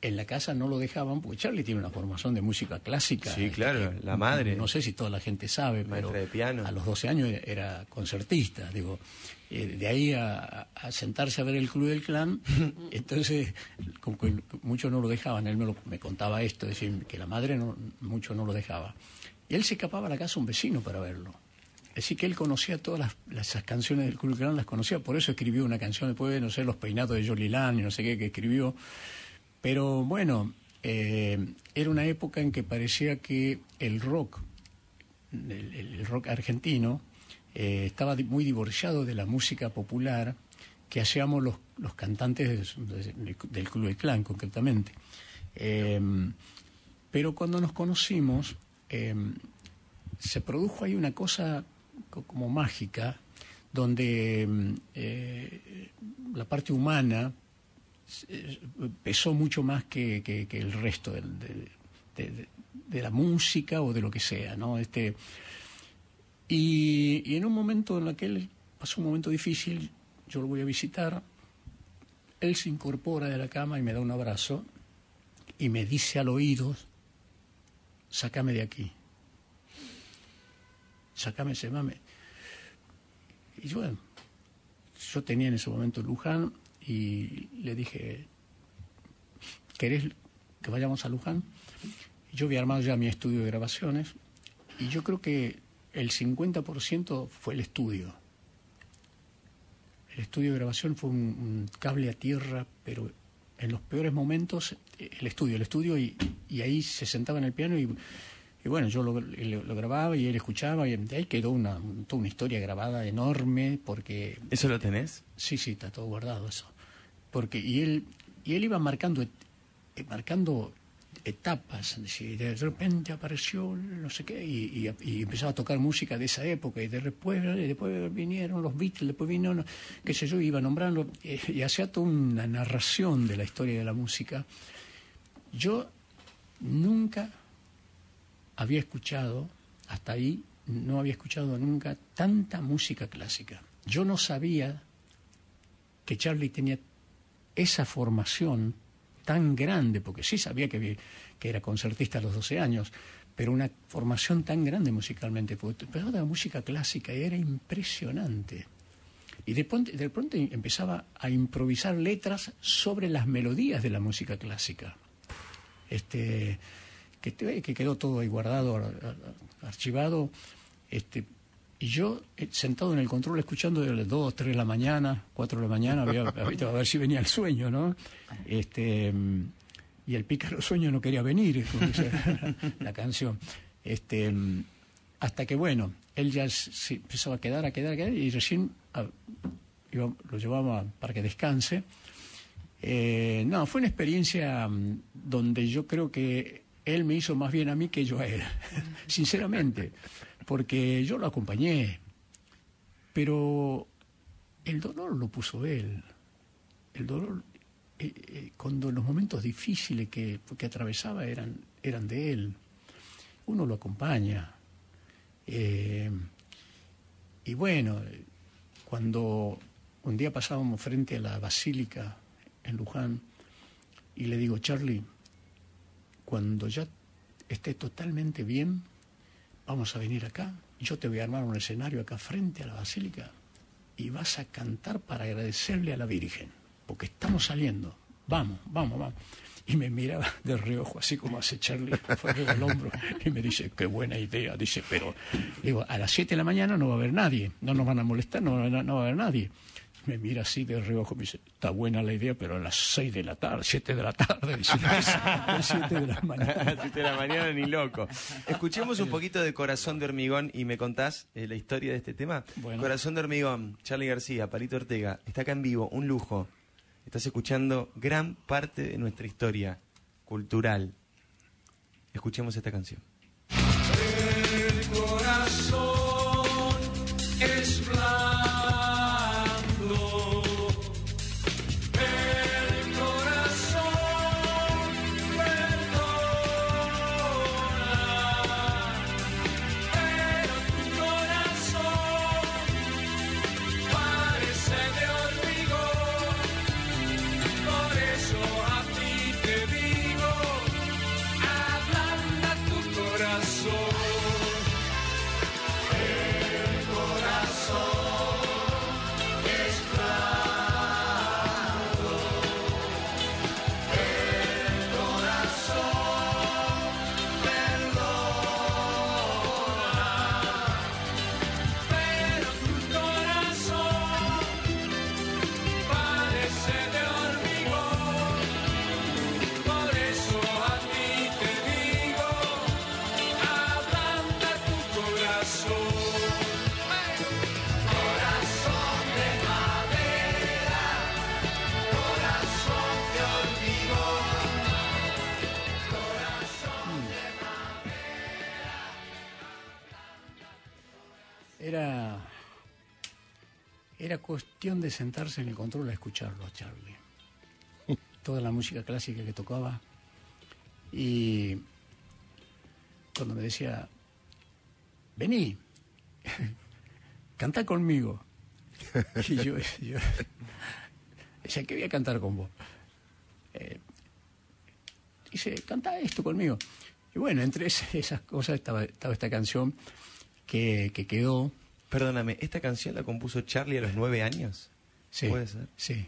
En la casa no lo dejaban, porque Charlie tiene una formación de música clásica.
Sí, claro, la madre.
No, sé si toda la gente sabe, pero de piano. a los 12 años era concertista, digo. Eh, de ahí a, sentarse a ver el Club del Clan, entonces como que muchos no lo dejaban, él me, me contaba esto, decir, que la madre no, mucho no lo dejaba. Y él se escapaba a la casa un vecino para verlo. Así que él conocía todas las, esas canciones del Club Clan, las conocía, por eso escribió una canción después, no sé, los peinados de Jolie Land y no sé qué que escribió. Pero bueno, eh, era una época en que parecía que el rock, el, rock argentino, eh, estaba muy divorciado de la música popular que hacíamos los, los cantantes del, Club del Clan, concretamente. Eh, pero cuando nos conocimos, Em, se produjo ahí una cosa como mágica, donde em, eh, la parte humana eh, pesó mucho más que, el resto de, la música o de lo que sea, ¿no? Este, y, en un momento en aquel pasó un momento difícil, yo lo voy a visitar, él se incorpora de la cama y me da un abrazo y me dice al oído, sácame de aquí. Sácame ese mame. Y bueno, yo tenía en ese momento Luján y le dije, ¿querés que vayamos a Luján? Yo había armado ya mi estudio de grabaciones y yo creo que el 50% fue el estudio. El estudio de grabación fue un, cable a tierra, pero en los peores momentos el estudio, el estudio y, y ahí se sentaba en el piano y, y bueno, yo lo, lo, grababa y él escuchaba y de ahí quedó una, toda una historia grabada enorme porque...
¿Eso lo tenés?
Sí, sí, está todo guardado eso. Porque, y él, y él iba marcando, eh, marcando etapas, de repente apareció no sé qué, y, empezaba a tocar música de esa época, y después, después vinieron los Beatles, después vinieron, qué sé yo, iba nombrando, y hacía toda una narración de la historia de la música. Yo nunca había escuchado, hasta ahí, no había escuchado nunca tanta música clásica. Yo no sabía que Charlie tenía esa formación tan grande, porque sí sabía que, que era concertista a los 12 años, pero una formación tan grande musicalmente, porque empezaba la música clásica y era impresionante. Y de pronto, de pronto empezaba a improvisar letras sobre las melodías de la música clásica. Este, que, que quedó todo ahí guardado, archivado. Este, y yo, eh, sentado en el control, escuchando de las 2, 3 de la mañana, 4 de la mañana, había, a ver si venía el sueño, ¿no? Este, y el pícaro sueño no quería venir, como la, canción. Este, hasta que, bueno, él ya se empezó a quedar, a quedar, a quedar, y recién lo llevaba para que descanse. Eh, no, fue una experiencia mm, donde yo creo que él me hizo más bien a mí que yo a él, sinceramente, porque yo lo acompañé, pero el dolor lo puso él, el dolor, eh, eh, cuando los momentos difíciles que, que atravesaba eran, eran de él, uno lo acompaña. Eh, y bueno, cuando un día pasábamos frente a la basílica en Luján, y le digo, Charlie, cuando ya esté totalmente bien, vamos a venir acá, yo te voy a armar un escenario acá frente a la basílica y vas a cantar para agradecerle a la Virgen, porque estamos saliendo, vamos, vamos, vamos. Y me miraba de reojo, así como hace Charlie, fuera del hombro, y me dice, qué buena idea, dice, pero digo, a las 7 de la mañana no va a haber nadie, no nos van a molestar, no, no va a haber nadie. Me mira así de reojo, me dice, está buena la idea, pero a las 6 de la tarde, 7 de la tarde, dice, a las 7 de la mañana.
7 de la mañana ni loco. Escuchemos un poquito de Corazón de Hormigón y me contás eh, la historia de este tema.
Bueno.
Corazón de Hormigón, Charlie García, Palito Ortega, está acá en vivo, un lujo. Estás escuchando gran parte de nuestra historia cultural. Escuchemos esta canción.
El corazón
cuestión de sentarse en el control a escucharlo a Charlie. Toda la música clásica que tocaba. Y cuando me decía, vení, canta conmigo. Y yo, yo decía, ¿qué voy a cantar con vos? Eh, dice, canta esto conmigo. Y bueno, entre es- esas cosas estaba, estaba esta canción que, que quedó.
Perdóname, ¿esta canción la compuso Charlie a los nueve años?
Sí,
¿Puede ser?
Sí.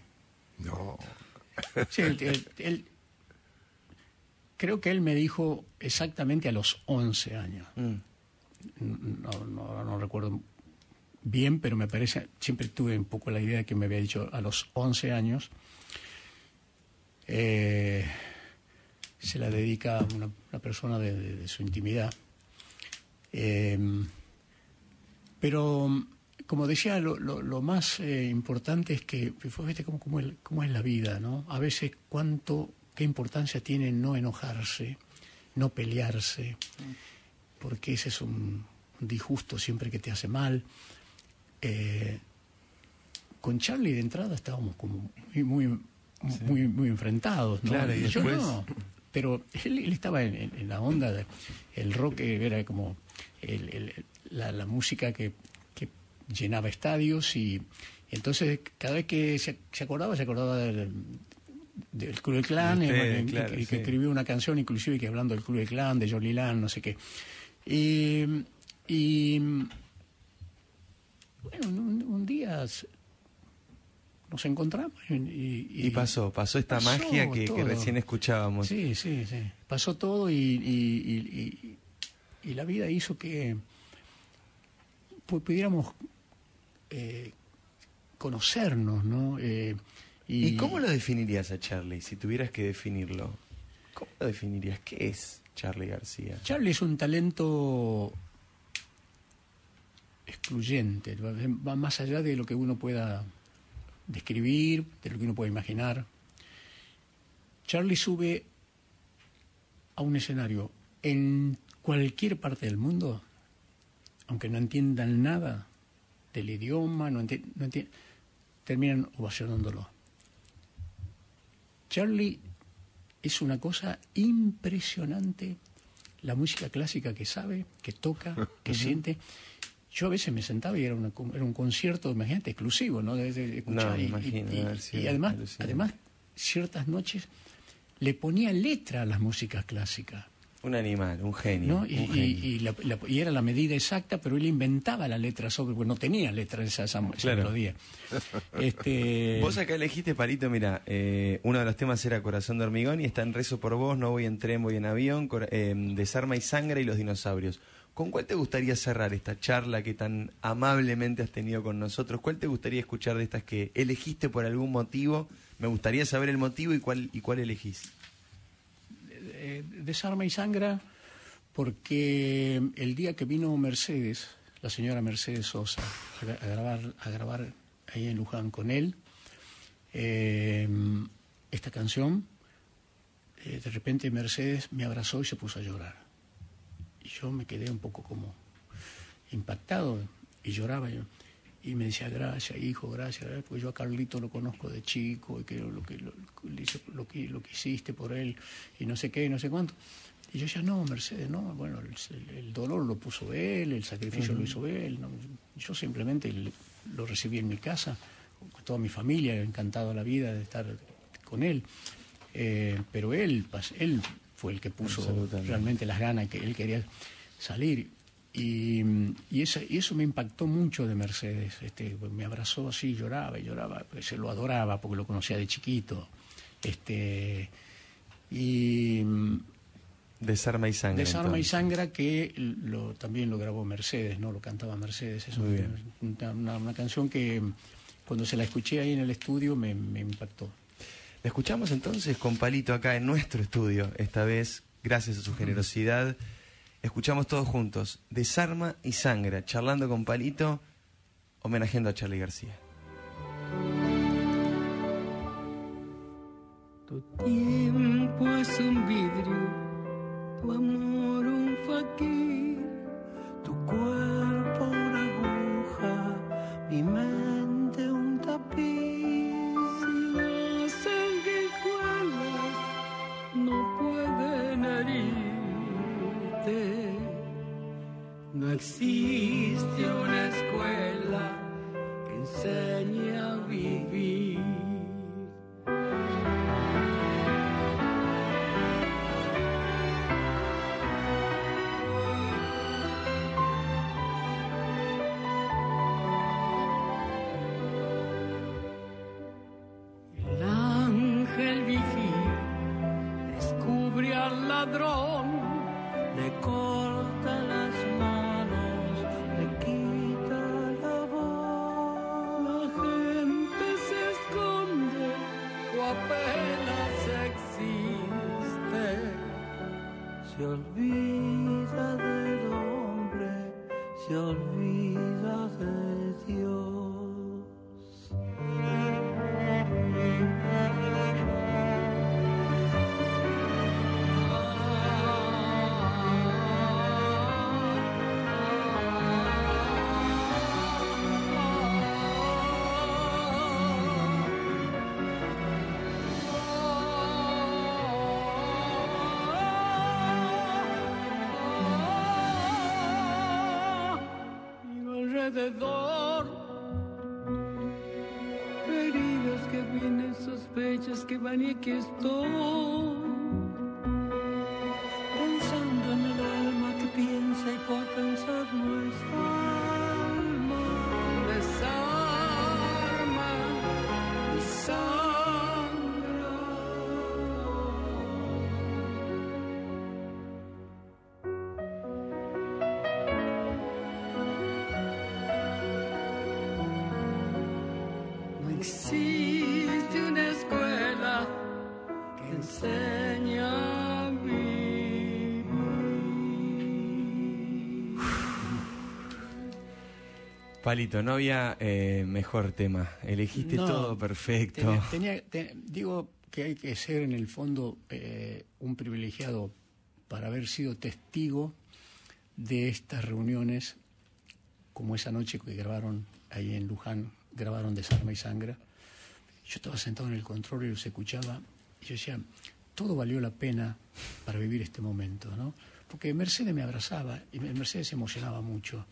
No.
Sí, él- él- él- creo que él me dijo exactamente a los 11 años.
Mm.
No, no, no recuerdo bien, pero me parece, siempre tuve un poco la idea de que me había dicho a los 11 años. eh, se la dedica a una, una persona de, de- de su intimidad. Eh, pero, como decía, lo, lo- lo más eh, importante es que, fíjate cómo, cómo es, cómo es la vida, ¿no? A veces cuánto, qué importancia tiene no enojarse, no pelearse, porque ese es un, un disgusto siempre que te hace mal. Eh, con Charlie de entrada estábamos como muy, muy, muy, muy enfrentados, ¿no?
Claro, y
yo
después-
no, pero él, él estaba en, la onda, de- el rock era como el- el- la, la música que, que llenaba estadios y entonces cada vez que se, se acordaba, se acordaba del, del Club del Clan, y,
claro,
que
sí.
escribió una canción inclusive que hablando del Club del Clan, de Land, no sé qué. Y, y bueno, un, un día nos encontramos y, y-
Y pasó, pasó esta
pasó
magia que, recién escuchábamos.
Sí, sí, sí. Pasó todo y, y- la vida hizo que pudiéramos eh, conocernos, ¿no? Eh, y,
¿Y cómo lo definirías a Charlie si tuvieras que definirlo? ¿Cómo lo definirías? ¿Qué es Charlie García?
Charlie es un talento excluyente, va va más allá de lo que uno pueda describir, de lo que uno pueda imaginar. Charlie sube a un escenario en cualquier parte del mundo, aunque no entiendan nada del idioma, no, enti- no enti- terminan ovacionándolo. Charlie es una cosa impresionante la música clásica que sabe, que toca, que siente. Yo a veces me sentaba y era, una- era un concierto, imagínate, exclusivo, ¿no? De, de escuchar.
No,
y,
imagino,
y- además,
alucinante.
además, ciertas noches le ponía letra a las músicas clásicas.
Un animal, un genio.
¿no? Y,
un
y-
genio.
y la- la- y era la medida exacta, pero él inventaba la letra sobre, porque no tenía letra esa, esa,
Claro.
melodía. Este,
Vos acá elegiste, Palito, mira, eh, uno de los temas era Corazón de Hormigón y está en Rezo por Vos, No voy en tren, voy en avión, eh, Desarma y Sangre y Los Dinosaurios. ¿Con cuál te gustaría cerrar esta charla que tan amablemente has tenido con nosotros? ¿Cuál te gustaría escuchar de estas que elegiste por algún motivo? Me gustaría saber el motivo y cuál, y cuál elegís.
Eh, desarma y sangra porque el día que vino Mercedes, la señora Mercedes Sosa, a, gra- a grabar, a grabar ahí en Luján con él, eh, esta canción, eh, de repente Mercedes me abrazó y se puso a llorar. Y yo me quedé un poco como impactado y lloraba yo. Y me decía, gracias, hijo, gracias, gracias", porque yo a Carlito lo conozco de chico y que lo que, lo, lo que, lo que hiciste por él y no sé qué, y no sé cuánto. Y yo decía, no, Mercedes, no, bueno, el, el dolor lo puso él, el sacrificio lo hizo él. no, yo simplemente le- lo recibí en mi casa, con toda mi familia, encantado la vida de estar con él. Eh, pero él, él fue el que puso realmente las ganas que él quería salir. Y, y, esa- y eso me impactó mucho de Mercedes. Este, me abrazó así, lloraba y lloraba, porque se lo adoraba porque lo conocía de chiquito. Este, y
Desarma y sangre.
Desarma y sangra que lo, también lo grabó Mercedes, ¿no? Lo cantaba Mercedes. Es una, una- canción que cuando se la escuché ahí en el estudio me, me impactó.
La escuchamos entonces con Palito acá en nuestro estudio, esta vez, gracias a su generosidad. Escuchamos todos juntos, Desarma y Sangra, charlando con Palito, homenajeando a Charlie García.
Tu tiempo es un vidrio, tu amor un faquir, tu cuerpo una aguja, mi No existe una escuela que enseñe a vivir. Sospechas que estoy. Pensando en el alma que piensa y por pensar no es alma. Desarma y sangra. No existe enseña a vivir.
Palito, no había eh, mejor tema, elegiste
No,
todo perfecto.
Tenía- tenía- te- digo que hay que ser en el fondo eh, un privilegiado para haber sido testigo de estas reuniones, como esa noche que grabaron ahí en Luján, grabaron Desarma y Sangra. Yo estaba sentado en el control y los escuchaba y yo decía, todo valió la pena para vivir este momento, ¿no? Porque Mercedes me abrazaba y Mercedes se emocionaba mucho.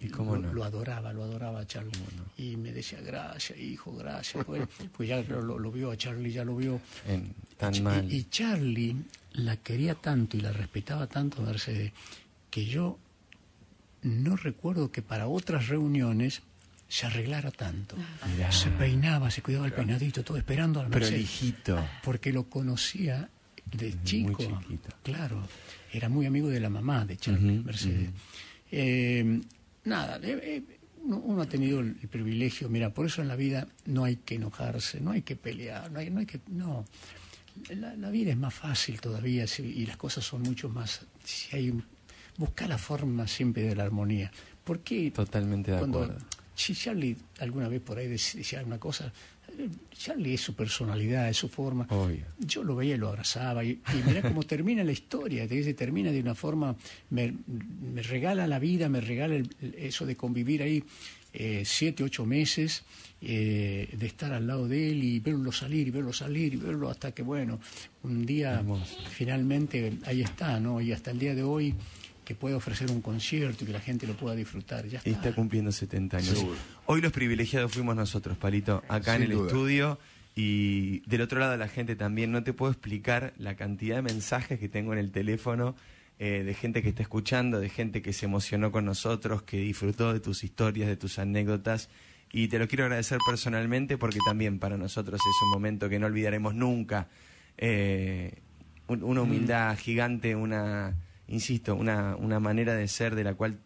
¿Y cómo
lo,
no?
lo adoraba, lo adoraba a Charlie. Y me decía, gracias, hijo, gracias. Pues, pues ya lo, vio a Charlie, ya lo vio.
En- tan
Y-
mal.
Y, Charlie la quería tanto y la respetaba tanto a Mercedes que yo no recuerdo que para otras reuniones se arreglara tanto.
Mirá.
Se peinaba, se cuidaba el peinadito, todo esperando a la Mercedes.
Prolijito.
Porque lo conocía de chico.
chiquito.
Claro, era muy amigo de la mamá de Charlie,
Ujú,
Mercedes. Eh, nada, eh, uno, uno ha tenido el, el privilegio, mira, por eso en la vida no hay que enojarse, no hay que pelear, no hay, no hay que... No. La, la vida es más fácil todavía si- y las cosas son mucho más... Si hay un, buscar la forma siempre de la armonía. ¿Por qué
Totalmente de
cuando
acuerdo.
Si Charlie alguna vez por ahí dec- decía una cosa, eh, Charlie es su personalidad, es su forma.
Obvio.
Yo lo veía y lo abrazaba y, y mirá cómo termina la historia, te dice, termina de una forma, me, me regala la vida, me regala el- el- eso de convivir ahí eh, siete, ocho meses, eh, de estar al lado de él y verlo salir y verlo salir y verlo hasta que, bueno, un día
Hermoso.
finalmente ahí está, ¿no? Y hasta el día de hoy que pueda ofrecer un concierto y que la gente lo pueda disfrutar, ya
Y
está.
está cumpliendo 70 años.
Seguro.
Hoy los privilegiados fuimos nosotros, Palito, acá en el
duda.
estudio. Y del otro lado la gente también. No te puedo explicar la cantidad de mensajes que tengo en el teléfono eh, de gente que está escuchando, de gente que se emocionó con nosotros, que disfrutó de tus historias, de tus anécdotas. Y te lo quiero agradecer personalmente porque también para nosotros es un momento que no olvidaremos nunca. Eh, un- una humildad gigante, una, insisto, una, una manera de ser de la cual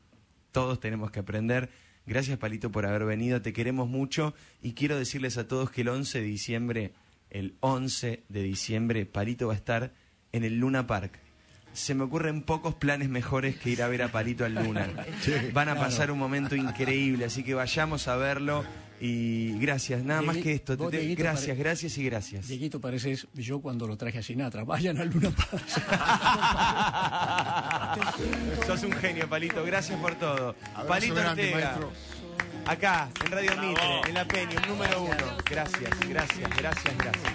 todos tenemos que aprender. Gracias, Palito, por haber venido. Te queremos mucho y quiero decirles a todos que el 11 de diciembre, el 11 de diciembre, Palito va a estar en el Luna Park. Se me ocurren pocos planes mejores que ir a ver a Palito al Luna. Van a pasar un momento increíble, así que vayamos a verlo. Y gracias, nada más que esto. Te- te- gracias,
pare-
gracias y gracias.
Dieguito pareces yo cuando lo traje a Sinatra. Vayan a Luna Park.
Sos un genio, Palito. Gracias por todo.
Abrazo
Palito
grande,
Ortega.
maestro.
Acá, en Radio Mitre, en La Peña, número uno. Gracias, gracias, gracias, gracias.